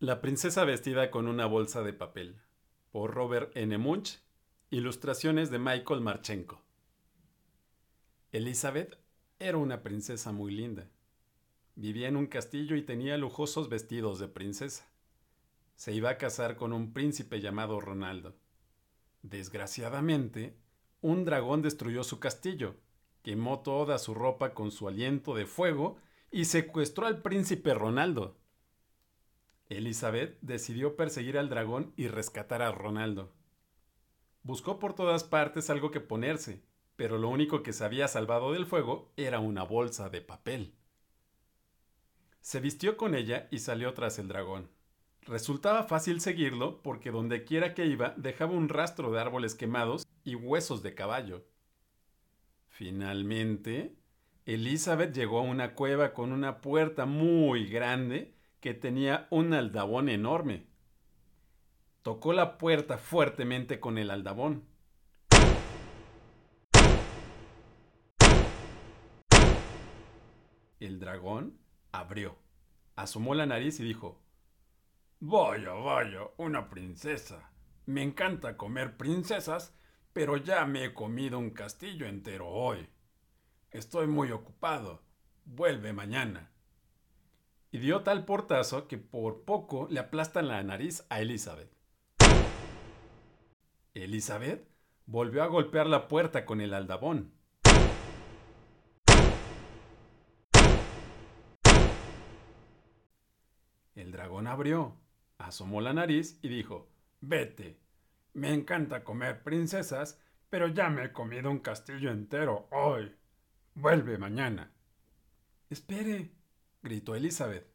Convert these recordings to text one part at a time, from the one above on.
La princesa vestida con una bolsa de papel, por Robert N. Munch, ilustraciones de Michael Marchenko. Elizabeth era una princesa muy linda. Vivía en un castillo y tenía lujosos vestidos de princesa. Se iba a casar con un príncipe llamado Ronaldo. Desgraciadamente, un dragón destruyó su castillo, quemó toda su ropa con su aliento de fuego y secuestró al príncipe Ronaldo. Elizabeth decidió perseguir al dragón y rescatar a Ronaldo. Buscó por todas partes algo que ponerse, pero lo único que se había salvado del fuego era una bolsa de papel. Se vistió con ella y salió tras el dragón. Resultaba fácil seguirlo porque donde quiera que iba dejaba un rastro de árboles quemados y huesos de caballo. Finalmente, Elizabeth llegó a una cueva con una puerta muy grande que tenía un aldabón enorme. Tocó la puerta fuertemente con el aldabón. El dragón abrió, asomó la nariz y dijo, Vaya, vaya, una princesa. Me encanta comer princesas, pero ya me he comido un castillo entero hoy. Estoy muy ocupado. Vuelve mañana y dio tal portazo que por poco le aplastan la nariz a Elizabeth. Elizabeth volvió a golpear la puerta con el aldabón. El dragón abrió, asomó la nariz y dijo, Vete, me encanta comer princesas, pero ya me he comido un castillo entero hoy. Vuelve mañana. Espere, gritó Elizabeth.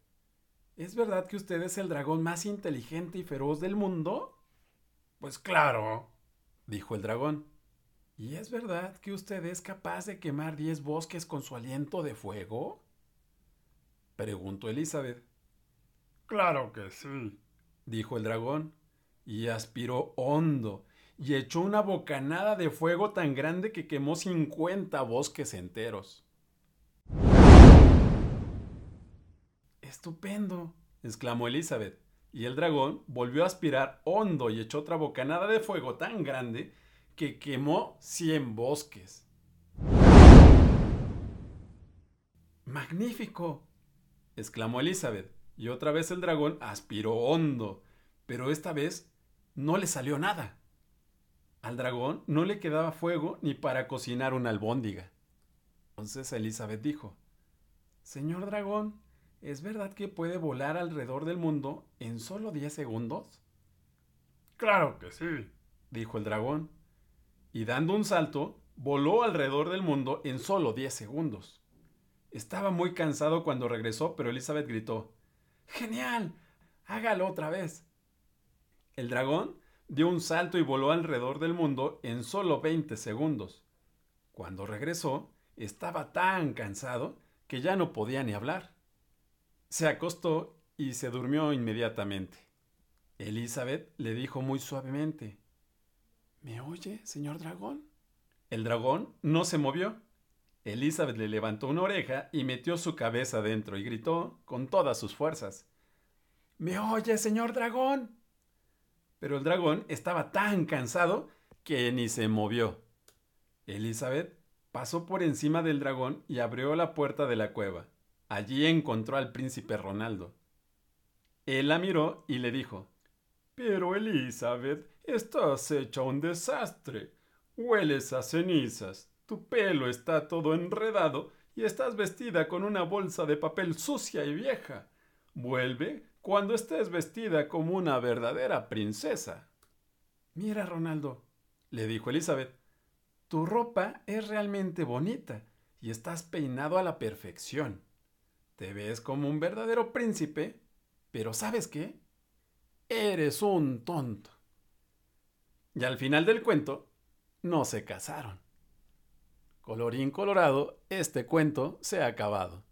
¿Es verdad que usted es el dragón más inteligente y feroz del mundo? Pues claro, dijo el dragón. ¿Y es verdad que usted es capaz de quemar diez bosques con su aliento de fuego? preguntó Elizabeth. Claro que sí, dijo el dragón, y aspiró hondo, y echó una bocanada de fuego tan grande que quemó cincuenta bosques enteros. Estupendo, exclamó Elizabeth, y el dragón volvió a aspirar hondo y echó otra bocanada de fuego tan grande que quemó cien bosques. ¡Magnífico! exclamó Elizabeth, y otra vez el dragón aspiró hondo, pero esta vez no le salió nada. Al dragón no le quedaba fuego ni para cocinar una albóndiga. Entonces Elizabeth dijo, Señor dragón, ¿Es verdad que puede volar alrededor del mundo en solo 10 segundos? Claro que sí, dijo el dragón. Y dando un salto, voló alrededor del mundo en solo 10 segundos. Estaba muy cansado cuando regresó, pero Elizabeth gritó, ¡Genial! Hágalo otra vez. El dragón dio un salto y voló alrededor del mundo en solo 20 segundos. Cuando regresó, estaba tan cansado que ya no podía ni hablar. Se acostó y se durmió inmediatamente. Elizabeth le dijo muy suavemente, ¿Me oye, señor dragón? El dragón no se movió. Elizabeth le levantó una oreja y metió su cabeza dentro y gritó con todas sus fuerzas. ¿Me oye, señor dragón? Pero el dragón estaba tan cansado que ni se movió. Elizabeth pasó por encima del dragón y abrió la puerta de la cueva. Allí encontró al príncipe Ronaldo. Él la miró y le dijo, Pero Elizabeth, estás hecha un desastre. Hueles a cenizas, tu pelo está todo enredado y estás vestida con una bolsa de papel sucia y vieja. Vuelve cuando estés vestida como una verdadera princesa. Mira, Ronaldo, le dijo Elizabeth, tu ropa es realmente bonita y estás peinado a la perfección. Te ves como un verdadero príncipe, pero ¿sabes qué? Eres un tonto. Y al final del cuento, no se casaron. Colorín colorado, este cuento se ha acabado.